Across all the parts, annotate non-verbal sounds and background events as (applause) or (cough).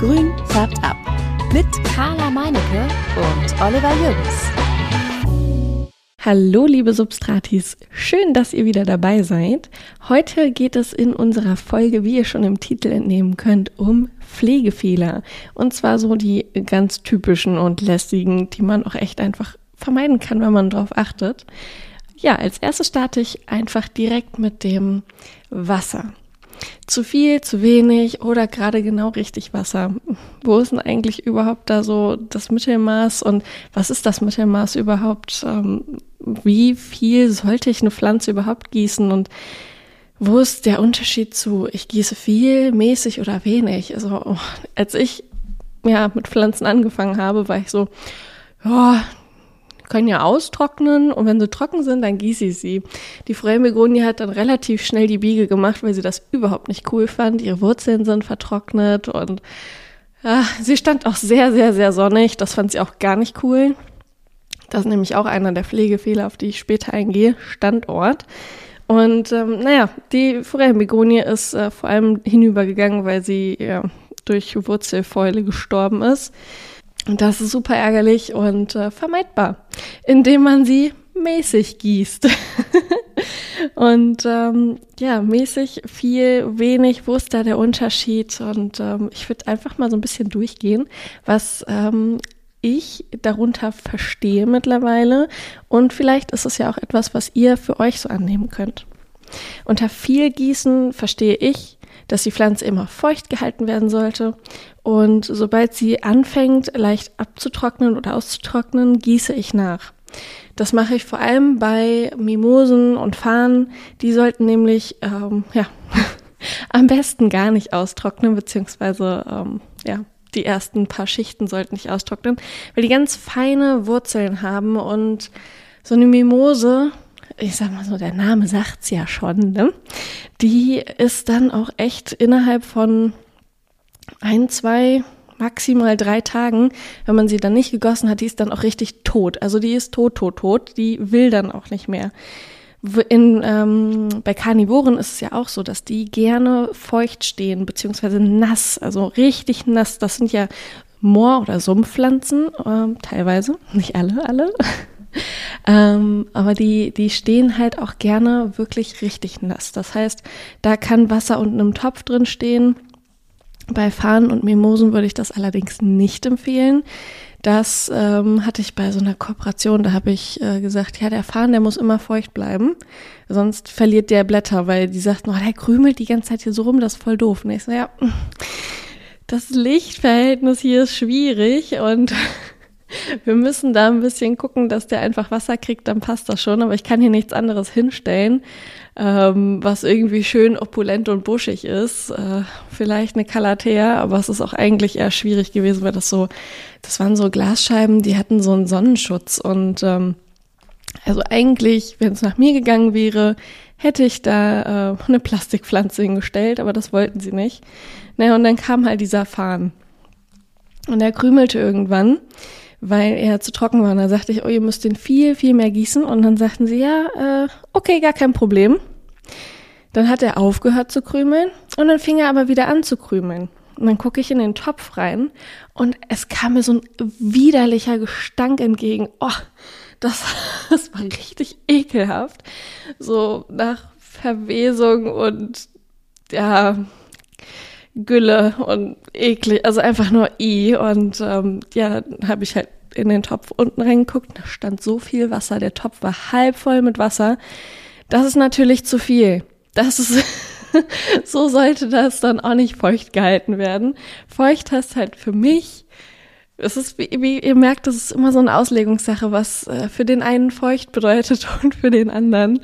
Grün färbt ab. Mit Carla Meinecke und Oliver Jürgens. Hallo, liebe Substratis. Schön, dass ihr wieder dabei seid. Heute geht es in unserer Folge, wie ihr schon im Titel entnehmen könnt, um Pflegefehler. Und zwar so die ganz typischen und lästigen, die man auch echt einfach vermeiden kann, wenn man darauf achtet. Ja, als erstes starte ich einfach direkt mit dem Wasser. Zu viel, zu wenig oder gerade genau richtig Wasser. Wo ist denn eigentlich überhaupt da so das Mittelmaß und was ist das Mittelmaß überhaupt? Ähm, wie viel sollte ich eine Pflanze überhaupt gießen und wo ist der Unterschied zu ich gieße viel, mäßig oder wenig? Also oh, als ich ja mit Pflanzen angefangen habe, war ich so, ja, können ja austrocknen und wenn sie trocken sind, dann gieße ich sie. Die Freie Begonie hat dann relativ schnell die Biege gemacht, weil sie das überhaupt nicht cool fand. Ihre Wurzeln sind vertrocknet und ja, sie stand auch sehr, sehr, sehr sonnig. Das fand sie auch gar nicht cool. Das ist nämlich auch einer der Pflegefehler, auf die ich später eingehe. Standort. Und ähm, naja, die Forellenbegonie ist äh, vor allem hinübergegangen, weil sie ja, durch Wurzelfäule gestorben ist. Und das ist super ärgerlich und äh, vermeidbar, indem man sie mäßig gießt. (laughs) und ähm, ja, mäßig, viel, wenig, wo ist da der Unterschied? Und ähm, ich würde einfach mal so ein bisschen durchgehen, was ähm, ich darunter verstehe mittlerweile. Und vielleicht ist es ja auch etwas, was ihr für euch so annehmen könnt. Unter viel Gießen verstehe ich dass die Pflanze immer feucht gehalten werden sollte. Und sobald sie anfängt, leicht abzutrocknen oder auszutrocknen, gieße ich nach. Das mache ich vor allem bei Mimosen und Fahnen. Die sollten nämlich, ähm, ja, (laughs) am besten gar nicht austrocknen, beziehungsweise, ähm, ja, die ersten paar Schichten sollten nicht austrocknen, weil die ganz feine Wurzeln haben und so eine Mimose ich sag mal so, der Name sagt's ja schon, ne? Die ist dann auch echt innerhalb von ein, zwei, maximal drei Tagen, wenn man sie dann nicht gegossen hat, die ist dann auch richtig tot. Also die ist tot, tot, tot. Die will dann auch nicht mehr. In, ähm, bei Karnivoren ist es ja auch so, dass die gerne feucht stehen, beziehungsweise nass, also richtig nass. Das sind ja Moor- oder Sumpfpflanzen, äh, teilweise, nicht alle, alle. Ähm, aber die, die stehen halt auch gerne wirklich richtig nass. Das heißt, da kann Wasser unten im Topf drin stehen. Bei Fahnen und Mimosen würde ich das allerdings nicht empfehlen. Das ähm, hatte ich bei so einer Kooperation, da habe ich äh, gesagt, ja, der Fahnen, der muss immer feucht bleiben, sonst verliert der Blätter, weil die sagten, oh, der krümelt die ganze Zeit hier so rum, das ist voll doof. Und ich so, ja, das Lichtverhältnis hier ist schwierig und wir müssen da ein bisschen gucken, dass der einfach Wasser kriegt, dann passt das schon. Aber ich kann hier nichts anderes hinstellen, ähm, was irgendwie schön opulent und buschig ist. Äh, vielleicht eine Calathea, aber es ist auch eigentlich eher schwierig gewesen, weil das so, das waren so Glasscheiben, die hatten so einen Sonnenschutz und ähm, also eigentlich, wenn es nach mir gegangen wäre, hätte ich da äh, eine Plastikpflanze hingestellt, aber das wollten sie nicht. Naja, und dann kam halt dieser Farn. Und er krümelte irgendwann weil er zu trocken war. Und dann sagte ich, oh, ihr müsst den viel, viel mehr gießen. Und dann sagten sie, ja, äh, okay, gar kein Problem. Dann hat er aufgehört zu krümeln und dann fing er aber wieder an zu krümeln. Und dann gucke ich in den Topf rein und es kam mir so ein widerlicher Gestank entgegen. Oh, das, (laughs) das war richtig ekelhaft. So nach Verwesung und ja, Gülle und eklig, also einfach nur i. Und ähm, ja, dann habe ich halt in den Topf unten reingeguckt, da stand so viel Wasser, der Topf war halb voll mit Wasser. Das ist natürlich zu viel. Das ist, (laughs) so sollte das dann auch nicht feucht gehalten werden. Feucht heißt halt für mich, es ist, wie, ihr merkt, das ist immer so eine Auslegungssache, was äh, für den einen feucht bedeutet (laughs) und für den anderen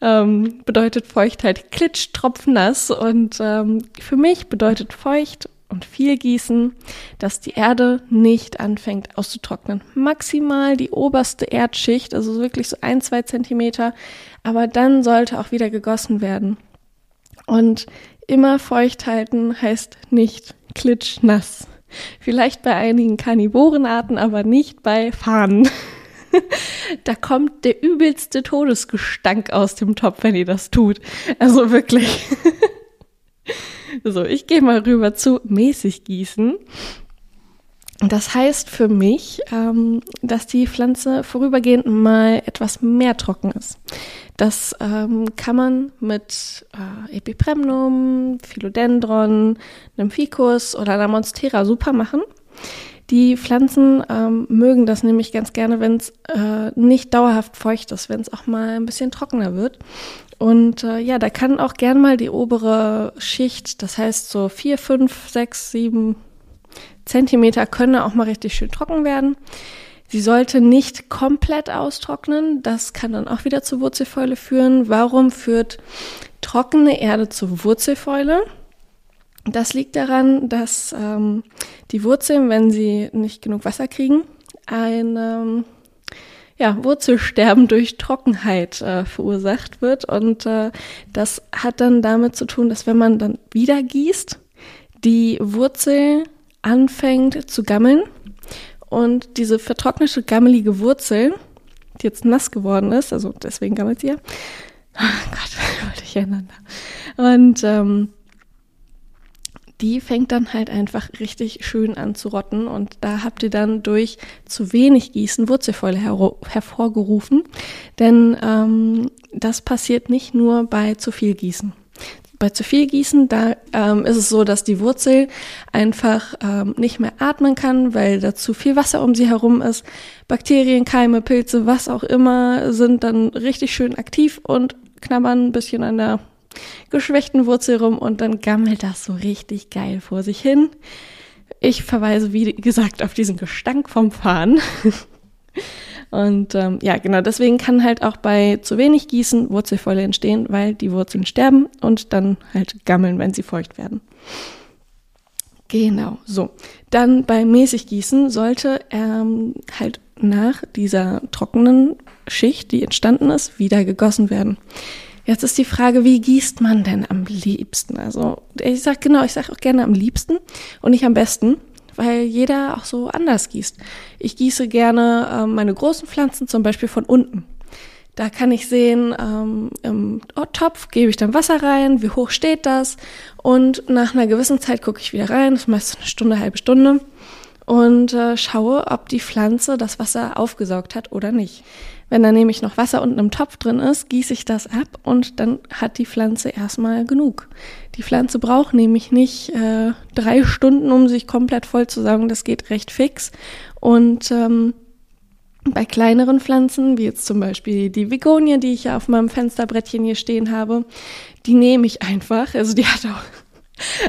ähm, bedeutet Feuchtheit klitsch, tropfnass. Und ähm, für mich bedeutet feucht und viel gießen, dass die Erde nicht anfängt auszutrocknen. Maximal die oberste Erdschicht, also wirklich so ein, zwei Zentimeter, aber dann sollte auch wieder gegossen werden. Und immer feucht halten heißt nicht klitschnass. Vielleicht bei einigen Karnivorenarten, aber nicht bei Fahnen. (laughs) da kommt der übelste Todesgestank aus dem Topf, wenn ihr das tut. Also wirklich. (laughs) So, ich gehe mal rüber zu mäßig gießen. Das heißt für mich, ähm, dass die Pflanze vorübergehend mal etwas mehr trocken ist. Das ähm, kann man mit äh, Epipremnum, Philodendron, einem Ficus oder einer Monstera super machen. Die Pflanzen ähm, mögen das nämlich ganz gerne, wenn es äh, nicht dauerhaft feucht ist, wenn es auch mal ein bisschen trockener wird. Und äh, ja, da kann auch gern mal die obere Schicht, das heißt so vier, fünf, sechs, sieben Zentimeter können auch mal richtig schön trocken werden. Sie sollte nicht komplett austrocknen. Das kann dann auch wieder zur Wurzelfäule führen. Warum führt trockene Erde zur Wurzelfäule? Das liegt daran, dass ähm, die Wurzeln, wenn sie nicht genug Wasser kriegen, ein ähm, ja, Wurzelsterben durch Trockenheit äh, verursacht wird. Und äh, das hat dann damit zu tun, dass wenn man dann wieder gießt, die Wurzel anfängt zu gammeln und diese vertrocknete, gammelige Wurzel, die jetzt nass geworden ist, also deswegen gammelt sie ja. (laughs) Oh Gott, (laughs) wollte ich ändern. Und ähm, die fängt dann halt einfach richtig schön an zu rotten und da habt ihr dann durch zu wenig Gießen Wurzelfäule her hervorgerufen, denn ähm, das passiert nicht nur bei zu viel Gießen. Bei zu viel Gießen, da ähm, ist es so, dass die Wurzel einfach ähm, nicht mehr atmen kann, weil da zu viel Wasser um sie herum ist. Bakterien, Keime, Pilze, was auch immer, sind dann richtig schön aktiv und knabbern ein bisschen an der geschwächten Wurzel rum und dann gammelt das so richtig geil vor sich hin. Ich verweise, wie gesagt, auf diesen Gestank vom Fahren. (laughs) Und ähm, ja, genau, deswegen kann halt auch bei zu wenig Gießen Wurzelfäule entstehen, weil die Wurzeln sterben und dann halt gammeln, wenn sie feucht werden. Genau, so. Dann bei mäßig Gießen sollte ähm, halt nach dieser trockenen Schicht, die entstanden ist, wieder gegossen werden. Jetzt ist die Frage, wie gießt man denn am liebsten? Also ich sag genau, ich sag auch gerne am liebsten und nicht am besten, weil jeder auch so anders gießt. Ich gieße gerne äh, meine großen Pflanzen zum Beispiel von unten. Da kann ich sehen, ähm, im Topf gebe ich dann Wasser rein, wie hoch steht das und nach einer gewissen Zeit gucke ich wieder rein, das ist meistens eine Stunde, halbe Stunde und äh, schaue, ob die Pflanze das Wasser aufgesaugt hat oder nicht. Wenn da nämlich noch Wasser unten im Topf drin ist, gieße ich das ab und dann hat die Pflanze erstmal genug. Die Pflanze braucht nämlich nicht äh, drei Stunden, um sich komplett voll zu saugen. Das geht recht fix. Und ähm, bei kleineren Pflanzen, wie jetzt zum Beispiel die Begonie, die ich ja auf meinem Fensterbrettchen hier stehen habe, die nehme ich einfach. Also die hat auch,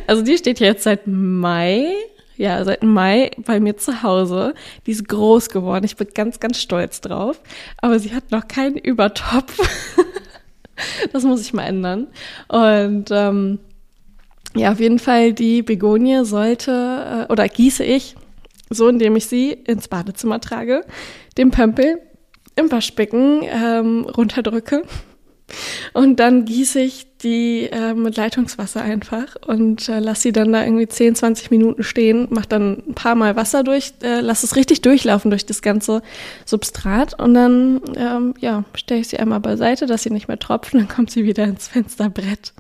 also die steht jetzt seit Mai ja, seit Mai bei mir zu Hause. Die ist groß geworden. Ich bin ganz, ganz stolz drauf. Aber sie hat noch keinen Übertopf. (laughs) das muss ich mal ändern. Und ähm, ja, auf jeden Fall die Begonie sollte äh, oder gieße ich so, indem ich sie ins Badezimmer trage, den Pömpel im Waschbecken ähm, runterdrücke und dann gieße ich die äh, mit Leitungswasser einfach und äh, lasse sie dann da irgendwie 10, 20 Minuten stehen, mache dann ein paar Mal Wasser durch, äh, lasse es richtig durchlaufen durch das ganze Substrat und dann ähm, ja, stelle ich sie einmal beiseite, dass sie nicht mehr tropfen, dann kommt sie wieder ins Fensterbrett.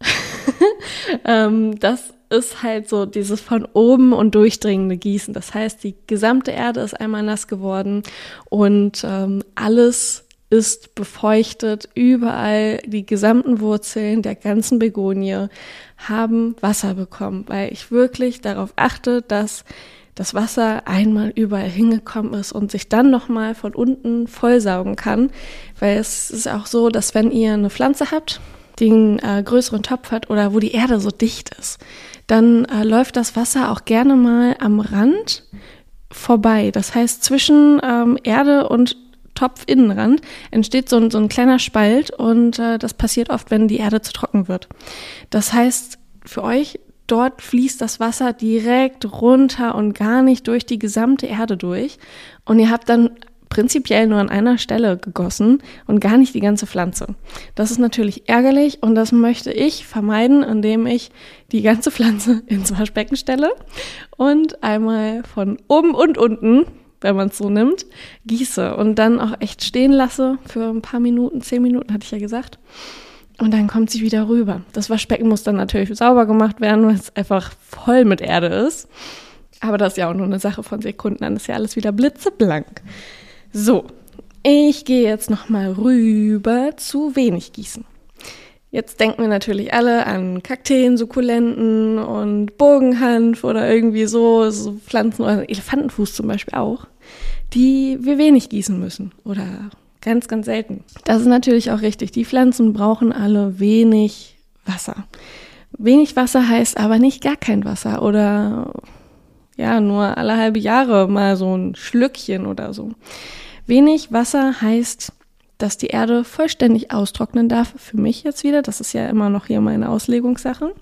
(laughs) ähm, das ist halt so dieses von oben und durchdringende Gießen. Das heißt, die gesamte Erde ist einmal nass geworden und ähm, alles ist befeuchtet. Überall die gesamten Wurzeln der ganzen Begonie haben Wasser bekommen, weil ich wirklich darauf achte, dass das Wasser einmal überall hingekommen ist und sich dann nochmal von unten vollsaugen kann. Weil es ist auch so, dass wenn ihr eine Pflanze habt, die einen äh, größeren Topf hat oder wo die Erde so dicht ist, dann äh, läuft das Wasser auch gerne mal am Rand vorbei. Das heißt, zwischen ähm, Erde und Topfinnenrand entsteht so ein, so ein kleiner Spalt und äh, das passiert oft, wenn die Erde zu trocken wird. Das heißt, für euch, dort fließt das Wasser direkt runter und gar nicht durch die gesamte Erde durch. Und ihr habt dann prinzipiell nur an einer Stelle gegossen und gar nicht die ganze Pflanze. Das ist natürlich ärgerlich und das möchte ich vermeiden, indem ich die ganze Pflanze (laughs) ins Waschbecken stelle und einmal von oben und unten wenn man es so nimmt, gieße und dann auch echt stehen lasse für ein paar Minuten, zehn Minuten hatte ich ja gesagt. und dann kommt sie wieder rüber. Das Waschbecken muss dann natürlich sauber gemacht werden, weil es einfach voll mit Erde ist. Aber das ist ja auch nur eine Sache von Sekunden, dann ist ja alles wieder blitzeblank. So, ich gehe jetzt nochmal rüber zu wenig gießen. Jetzt denken wir natürlich alle an Kakteen, Sukkulenten und Bogenhanf oder irgendwie so, so Pflanzen oder Elefantenfuß zum Beispiel auch, die wir wenig gießen müssen oder ganz, ganz selten. Das ist natürlich auch richtig. Die Pflanzen brauchen alle wenig Wasser. Wenig Wasser heißt aber nicht gar kein Wasser oder ja, nur alle halbe Jahre mal so ein Schlückchen oder so. Wenig Wasser heißt dass die Erde vollständig austrocknen darf. Für mich jetzt wieder, das ist ja immer noch hier meine Auslegungssache.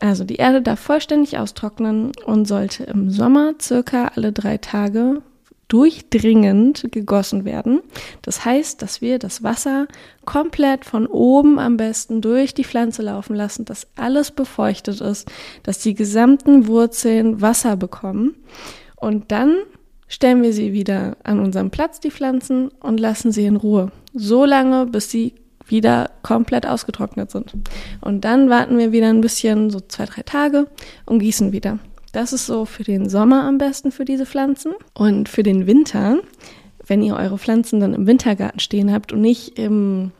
Also die Erde darf vollständig austrocknen und sollte im Sommer circa alle drei Tage durchdringend gegossen werden. Das heißt, dass wir das Wasser komplett von oben am besten durch die Pflanze laufen lassen, dass alles befeuchtet ist, dass die gesamten Wurzeln Wasser bekommen. Und dann stellen wir sie wieder an unserem Platz, die Pflanzen, und lassen sie in Ruhe. So lange, bis sie wieder komplett ausgetrocknet sind. Und dann warten wir wieder ein bisschen, so zwei, drei Tage und gießen wieder. Das ist so für den Sommer am besten für diese Pflanzen. Und für den Winter, wenn ihr eure Pflanzen dann im Wintergarten stehen habt und nicht im,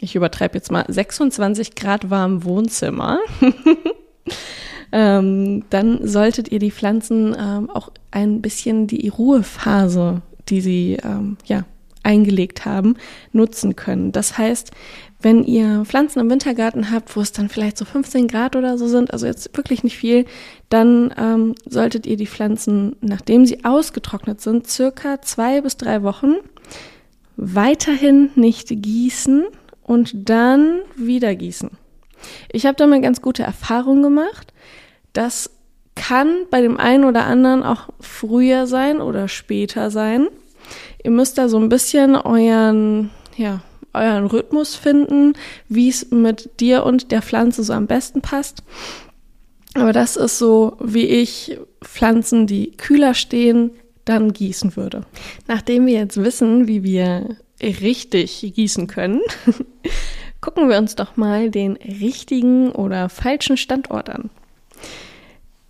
ich übertreibe jetzt mal, 26 Grad warmen Wohnzimmer, (laughs) ähm, dann solltet ihr die Pflanzen ähm, auch ein bisschen die Ruhephase, die sie ähm, ja eingelegt haben, nutzen können. Das heißt, wenn ihr Pflanzen im Wintergarten habt, wo es dann vielleicht so 15 Grad oder so sind, also jetzt wirklich nicht viel, dann ähm, solltet ihr die Pflanzen, nachdem sie ausgetrocknet sind, circa zwei bis drei Wochen weiterhin nicht gießen und dann wieder gießen. Ich habe damit ganz gute Erfahrungen gemacht. Das kann bei dem einen oder anderen auch früher sein oder später sein. Ihr müsst da so ein bisschen euren, ja, euren Rhythmus finden, wie es mit dir und der Pflanze so am besten passt. Aber das ist so, wie ich Pflanzen, die kühler stehen, dann gießen würde. Nachdem wir jetzt wissen, wie wir richtig gießen können, (laughs) gucken wir uns doch mal den richtigen oder falschen Standort an.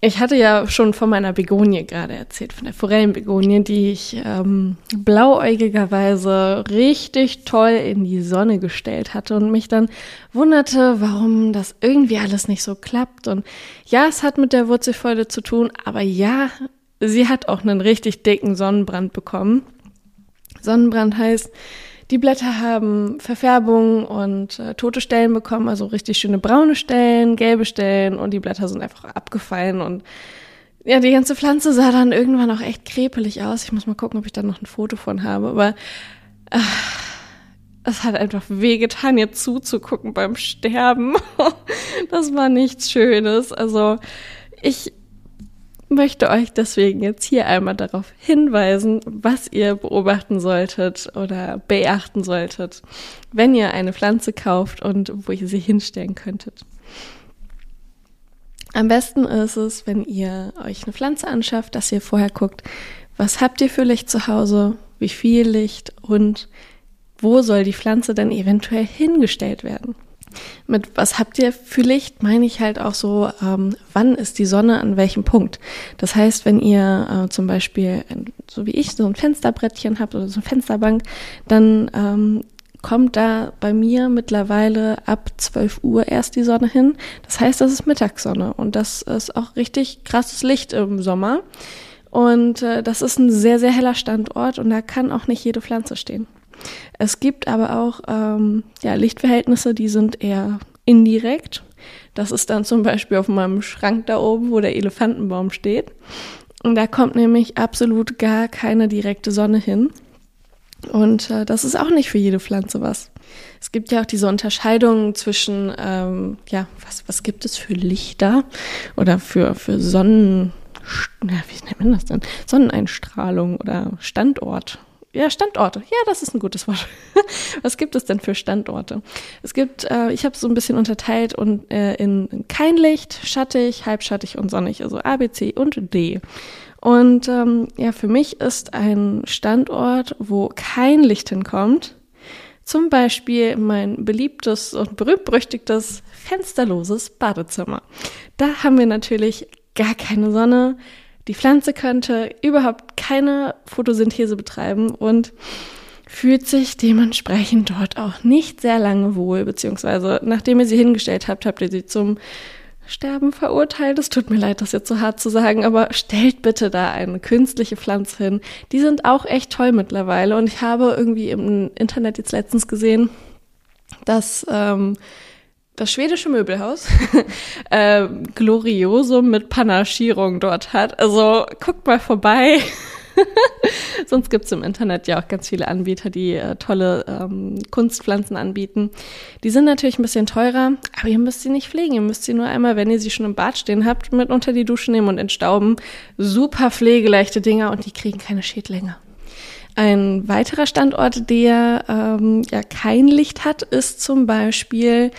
Ich hatte ja schon von meiner Begonie gerade erzählt, von der Forellenbegonie, die ich ähm, blauäugigerweise richtig toll in die Sonne gestellt hatte und mich dann wunderte, warum das irgendwie alles nicht so klappt. Und ja, es hat mit der Wurzelfäule zu tun, aber ja, sie hat auch einen richtig dicken Sonnenbrand bekommen. Sonnenbrand heißt, die Blätter haben Verfärbung und äh, tote Stellen bekommen, also richtig schöne braune Stellen, gelbe Stellen und die Blätter sind einfach abgefallen und ja, die ganze Pflanze sah dann irgendwann auch echt krepelig aus. Ich muss mal gucken, ob ich da noch ein Foto von habe, aber äh, es hat einfach wehgetan, ihr zuzugucken beim Sterben. (laughs) das war nichts Schönes. Also ich möchte euch deswegen jetzt hier einmal darauf hinweisen, was ihr beobachten solltet oder beachten solltet, wenn ihr eine Pflanze kauft und wo ihr sie hinstellen könntet. Am besten ist es, wenn ihr euch eine Pflanze anschafft, dass ihr vorher guckt, was habt ihr für Licht zu Hause, wie viel Licht und wo soll die Pflanze dann eventuell hingestellt werden. Mit was habt ihr für Licht, meine ich halt auch so, ähm, wann ist die Sonne an welchem Punkt. Das heißt, wenn ihr äh, zum Beispiel, so wie ich, so ein Fensterbrettchen habt oder so eine Fensterbank, dann ähm, kommt da bei mir mittlerweile ab 12 Uhr erst die Sonne hin. Das heißt, das ist Mittagssonne und das ist auch richtig krasses Licht im Sommer. Und äh, das ist ein sehr, sehr heller Standort und da kann auch nicht jede Pflanze stehen. Es gibt aber auch ähm, ja, Lichtverhältnisse, die sind eher indirekt. Das ist dann zum Beispiel auf meinem Schrank da oben, wo der Elefantenbaum steht. Und da kommt nämlich absolut gar keine direkte Sonne hin. Und äh, das ist auch nicht für jede Pflanze was. Es gibt ja auch diese Unterscheidung zwischen, ähm, ja, was, was gibt es für Lichter oder für, für Sonnen, ja, wie nennt man das denn? Sonneneinstrahlung oder Standort ja, Standorte. Ja, das ist ein gutes Wort. (laughs) Was gibt es denn für Standorte? Es gibt, äh, ich habe so ein bisschen unterteilt und äh, in, in kein Licht, schattig, halbschattig und sonnig, also A, B, C und D. Und ähm, ja, für mich ist ein Standort, wo kein Licht hinkommt, Zum Beispiel mein beliebtes und berühmt-berüchtigtes fensterloses Badezimmer. Da haben wir natürlich gar keine Sonne. Die Pflanze könnte überhaupt keine Photosynthese betreiben und fühlt sich dementsprechend dort auch nicht sehr lange wohl, beziehungsweise nachdem ihr sie hingestellt habt, habt ihr sie zum Sterben verurteilt. Es tut mir leid, das jetzt so hart zu sagen, aber stellt bitte da eine künstliche Pflanze hin. Die sind auch echt toll mittlerweile und ich habe irgendwie im Internet jetzt letztens gesehen, dass ähm, das schwedische Möbelhaus (laughs) äh, Gloriosum mit Panaschierung dort hat. Also guckt mal vorbei. (laughs) Sonst gibt's im Internet ja auch ganz viele Anbieter, die äh, tolle ähm, Kunstpflanzen anbieten. Die sind natürlich ein bisschen teurer, aber ihr müsst sie nicht pflegen. Ihr müsst sie nur einmal, wenn ihr sie schon im Bad stehen habt, mit unter die Dusche nehmen und entstauben. Super pflegeleichte Dinger und die kriegen keine Schädlinge. Ein weiterer Standort, der ähm, ja kein Licht hat, ist zum Beispiel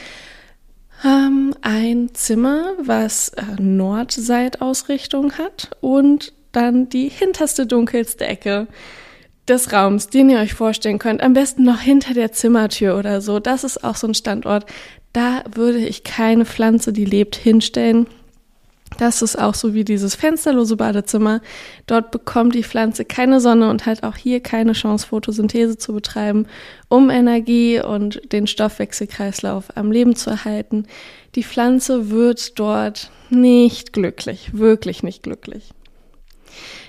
ähm, ein Zimmer, was äh, Nordseitausrichtung hat und dann die hinterste dunkelste Ecke des Raums, den ihr euch vorstellen könnt. Am besten noch hinter der Zimmertür oder so. Das ist auch so ein Standort. Da würde ich keine Pflanze, die lebt, hinstellen. Das ist auch so wie dieses fensterlose Badezimmer. Dort bekommt die Pflanze keine Sonne und hat auch hier keine Chance, Photosynthese zu betreiben, um Energie und den Stoffwechselkreislauf am Leben zu erhalten. Die Pflanze wird dort nicht glücklich, wirklich nicht glücklich.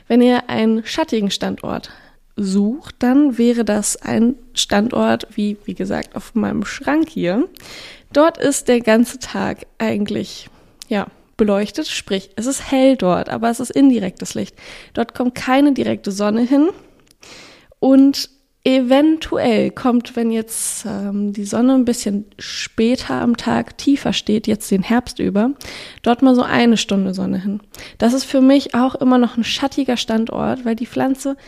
Wenn ihr einen schattigen Standort sucht, dann wäre das ein Standort wie, wie gesagt, auf meinem Schrank hier. Dort ist der ganze Tag eigentlich, ja, beleuchtet, sprich, es ist hell dort, aber es ist indirektes Licht. Dort kommt keine direkte Sonne hin und Eventuell kommt, wenn jetzt ähm, die Sonne ein bisschen später am Tag tiefer steht, jetzt den Herbst über, dort mal so eine Stunde Sonne hin. Das ist für mich auch immer noch ein schattiger Standort, weil die Pflanze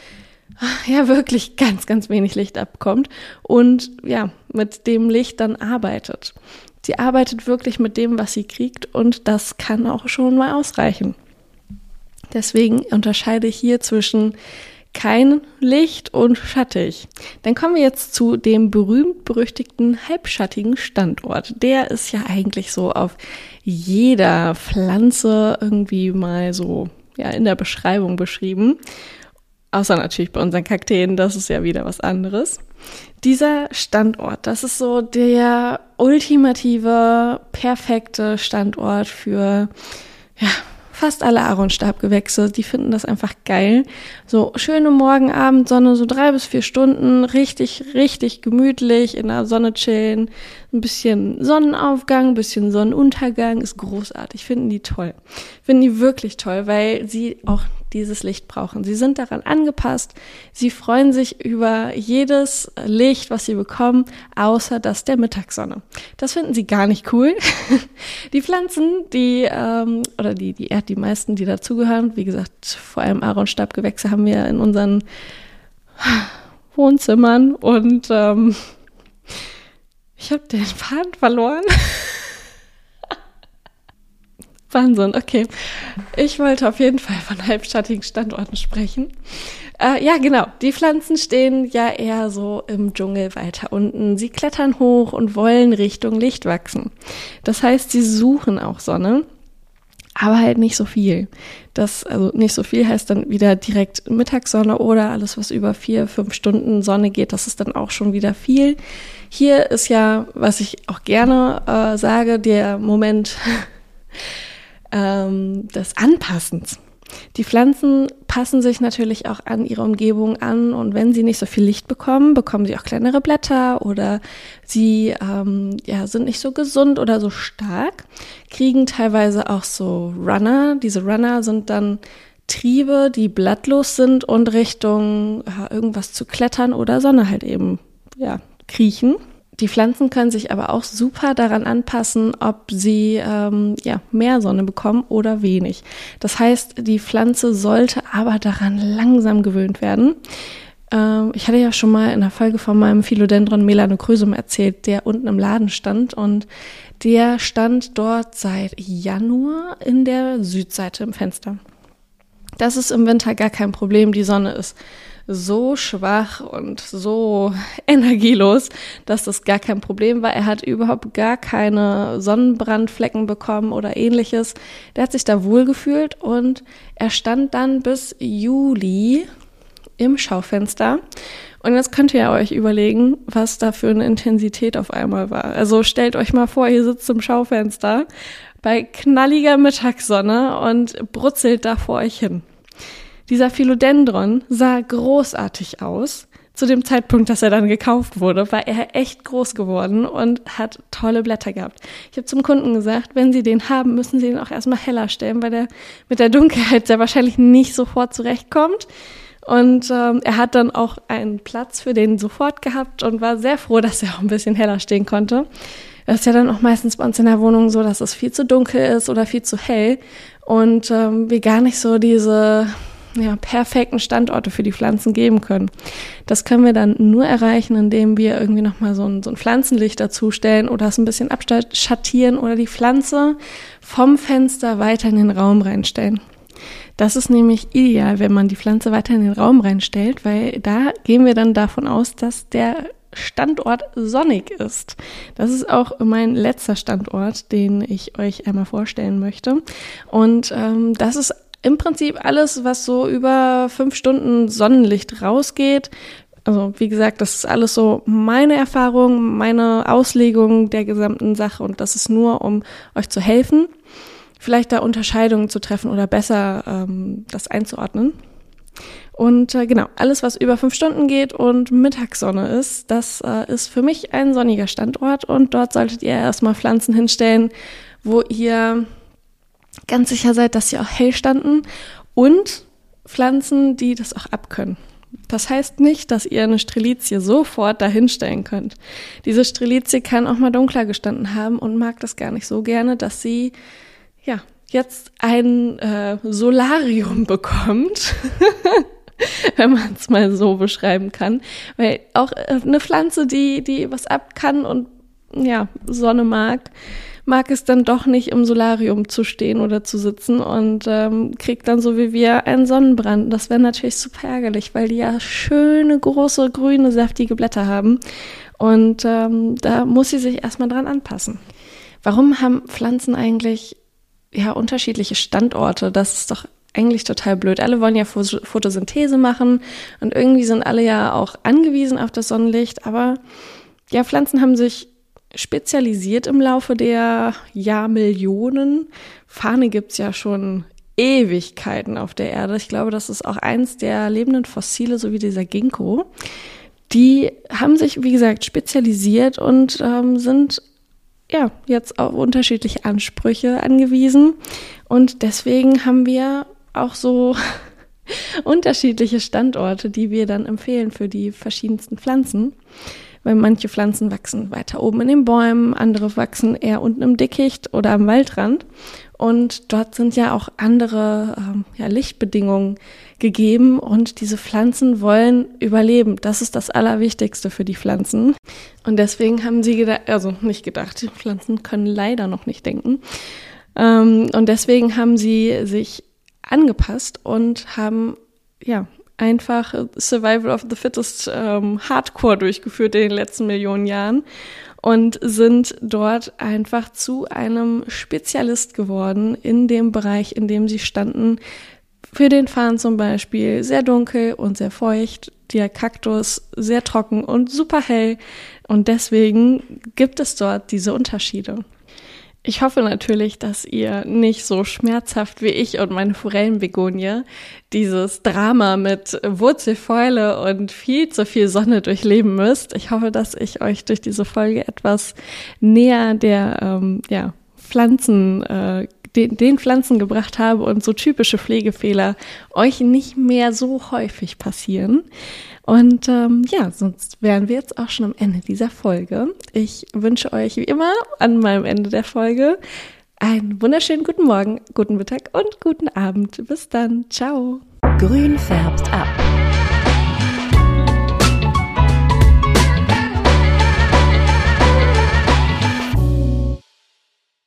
ja wirklich ganz, ganz wenig Licht abkommt und ja, mit dem Licht dann arbeitet. Sie arbeitet wirklich mit dem, was sie kriegt und das kann auch schon mal ausreichen. Deswegen unterscheide ich hier zwischen kein Licht und schattig. Dann kommen wir jetzt zu dem berühmt-berüchtigten halbschattigen Standort. Der ist ja eigentlich so auf jeder Pflanze irgendwie mal so ja, in der Beschreibung beschrieben. Außer natürlich bei unseren Kakteen, das ist ja wieder was anderes. Dieser Standort, das ist so der ultimative, perfekte Standort für ja, fast alle Aaronstabgewächse, die finden das einfach geil. So schöne Morgenabendsonne, so drei bis vier Stunden, richtig, richtig gemütlich in der Sonne chillen, ein bisschen Sonnenaufgang, ein bisschen Sonnenuntergang, ist großartig, finden die toll. Finden die wirklich toll, weil sie auch dieses Licht brauchen. Sie sind daran angepasst. Sie freuen sich über jedes Licht, was sie bekommen, außer das der Mittagssonne. Das finden sie gar nicht cool. (laughs) Die Pflanzen, die ähm, oder die die die meisten, die dazugehören, wie gesagt, vor allem Aaronstabgewächse haben wir in unseren Wohnzimmern und ähm, ich habe den Faden verloren. (laughs) Wahnsinn, okay. Ich wollte auf jeden Fall von halbschattigen Standorten sprechen. Äh, ja, genau. Die Pflanzen stehen ja eher so im Dschungel weiter unten. Sie klettern hoch und wollen Richtung Licht wachsen. Das heißt, sie suchen auch Sonne, aber halt nicht so viel. Das, also nicht so viel heißt dann wieder direkt Mittagssonne oder alles, was über vier, fünf Stunden Sonne geht, das ist dann auch schon wieder viel. Hier ist ja, was ich auch gerne äh, sage, der Moment, (laughs) ähm, des Anpassens. Die Pflanzen passen sich natürlich auch an ihre Umgebung an und wenn sie nicht so viel Licht bekommen, bekommen sie auch kleinere Blätter oder sie ähm, ja, sind nicht so gesund oder so stark, kriegen teilweise auch so Runner. Diese Runner sind dann Triebe, die blattlos sind und Richtung ja, irgendwas zu klettern oder Sonne halt eben ja, kriechen. Die Pflanzen können sich aber auch super daran anpassen, ob sie ähm, ja, mehr Sonne bekommen oder wenig. Das heißt, die Pflanze sollte aber daran langsam gewöhnt werden. Ähm, ich hatte ja schon mal in der Folge von meinem Philodendron melanocrysum erzählt, der unten im Laden stand und der stand dort seit Januar in der Südseite im Fenster. Das ist im Winter gar kein Problem. Die Sonne ist so schwach und so energielos, dass das gar kein Problem war. Er hat überhaupt gar keine Sonnenbrandflecken bekommen oder ähnliches. Der hat sich da wohl gefühlt und er stand dann bis Juli im Schaufenster. Und jetzt könnt ihr euch überlegen, was da für eine Intensität auf einmal war. Also stellt euch mal vor, ihr sitzt im Schaufenster bei knalliger Mittagssonne und brutzelt da vor euch hin. Dieser Philodendron sah großartig aus. Zu dem Zeitpunkt, dass er dann gekauft wurde, war er echt groß geworden und hat tolle Blätter gehabt. Ich habe zum Kunden gesagt, wenn Sie den haben, müssen Sie ihn auch erstmal heller stellen, weil der mit der Dunkelheit sehr wahrscheinlich nicht sofort zurechtkommt. Und ähm, er hat dann auch einen Platz für den sofort gehabt und war sehr froh, dass er auch ein bisschen heller stehen konnte. Das ist ja dann auch meistens bei uns in der Wohnung so, dass es viel zu dunkel ist oder viel zu hell und ähm, wir gar nicht so diese ja, perfekten Standorte für die Pflanzen geben können. Das können wir dann nur erreichen, indem wir irgendwie nochmal so ein, so ein Pflanzenlicht dazustellen oder es ein bisschen abschattieren oder die Pflanze vom Fenster weiter in den Raum reinstellen. Das ist nämlich ideal, wenn man die Pflanze weiter in den Raum reinstellt, weil da gehen wir dann davon aus, dass der Standort sonnig ist. Das ist auch mein letzter Standort, den ich euch einmal vorstellen möchte. Und ähm, das ist im Prinzip alles, was so über fünf Stunden Sonnenlicht rausgeht. Also wie gesagt, das ist alles so meine Erfahrung, meine Auslegung der gesamten Sache und das ist nur, um euch zu helfen, vielleicht da Unterscheidungen zu treffen oder besser ähm, das einzuordnen. Und äh, genau, alles, was über fünf Stunden geht und Mittagssonne ist, das äh, ist für mich ein sonniger Standort und dort solltet ihr erstmal Pflanzen hinstellen, wo ihr ganz sicher seid, dass sie auch hell standen und Pflanzen, die das auch abkönnen. Das heißt nicht, dass ihr eine Strelizie sofort dahinstellen könnt. Diese Strelizie kann auch mal dunkler gestanden haben und mag das gar nicht so gerne, dass sie ja jetzt ein äh, Solarium (laughs) bekommt. (laughs) wenn man es mal so beschreiben kann. Weil auch äh, eine Pflanze, die, die was ab kann und ja, Sonne mag, mag es dann doch nicht im Solarium zu stehen oder zu sitzen und ähm, kriegt dann so wie wir einen Sonnenbrand. Das wäre natürlich super ärgerlich, weil die ja schöne, große, grüne, saftige Blätter haben. Und ähm, da muss sie sich erstmal dran anpassen. Warum haben Pflanzen eigentlich ja unterschiedliche Standorte? Das ist doch eigentlich total blöd. Alle wollen ja Photosynthese machen und irgendwie sind alle ja auch angewiesen auf das Sonnenlicht, aber ja, Pflanzen haben sich spezialisiert im Laufe der Jahrmillionen. Fahne gibt's ja schon Ewigkeiten auf der Erde. Ich glaube, das ist auch eins der lebenden Fossile, so wie dieser Ginkgo. Die haben sich, wie gesagt, spezialisiert und ähm, sind ja jetzt auf unterschiedliche Ansprüche angewiesen. Und deswegen haben wir auch so (laughs) unterschiedliche Standorte, die wir dann empfehlen für die verschiedensten Pflanzen. Weil manche Pflanzen wachsen weiter oben in den Bäumen, andere wachsen eher unten im Dickicht oder am Waldrand. Und dort sind ja auch andere ähm, ja, Lichtbedingungen gegeben und diese Pflanzen wollen überleben. Das ist das Allerwichtigste für die Pflanzen. Und deswegen haben sie gedacht, also nicht gedacht, die Pflanzen können leider noch nicht denken. Ähm, und deswegen haben sie sich angepasst und haben ja einfach Survival of the Fittest ähm, Hardcore durchgeführt in den letzten Millionen Jahren und sind dort einfach zu einem Spezialist geworden in dem Bereich, in dem sie standen. Für den Farn zum Beispiel sehr dunkel und sehr feucht, der Kaktus sehr trocken und super hell und deswegen gibt es dort diese Unterschiede. Ich hoffe natürlich, dass ihr nicht so schmerzhaft wie ich und meine Forellenbegonie dieses Drama mit Wurzelfäule und viel zu viel Sonne durchleben müsst. Ich hoffe, dass ich euch durch diese Folge etwas näher der ähm, ja, Pflanzen äh, den, den Pflanzen gebracht habe und so typische Pflegefehler euch nicht mehr so häufig passieren. Und ähm, ja, sonst wären wir jetzt auch schon am Ende dieser Folge. Ich wünsche euch wie immer an meinem Ende der Folge einen wunderschönen guten Morgen, guten Mittag und guten Abend. Bis dann. Ciao. Grün färbt ab.